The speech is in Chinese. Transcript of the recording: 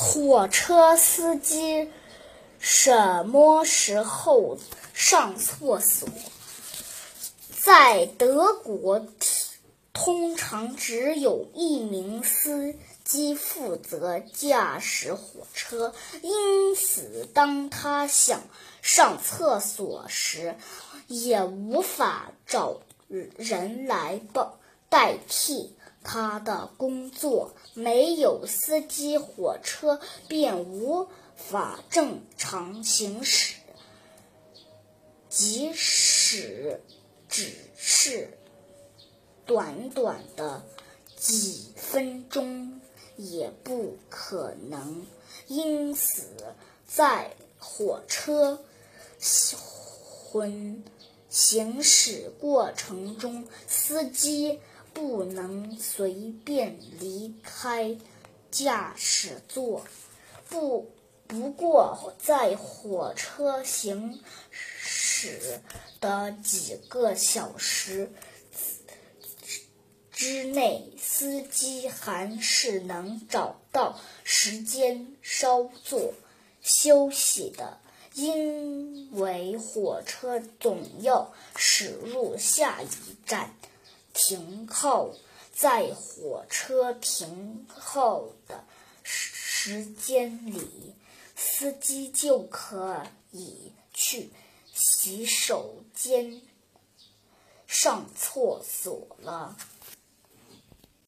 火车司机什么时候上厕所？在德国，通常只有一名司机负责驾驶火车，因此当他想上厕所时，也无法找人来帮代替。他的工作没有司机，火车便无法正常行驶。即使只是短短的几分钟，也不可能。因此，在火车行行驶过程中，司机。不能随便离开驾驶座。不，不过在火车行驶的几个小时之内，司机还是能找到时间稍作休息的，因为火车总要驶入下一站。停靠在火车停靠的时时间里，司机就可以去洗手间上厕所了。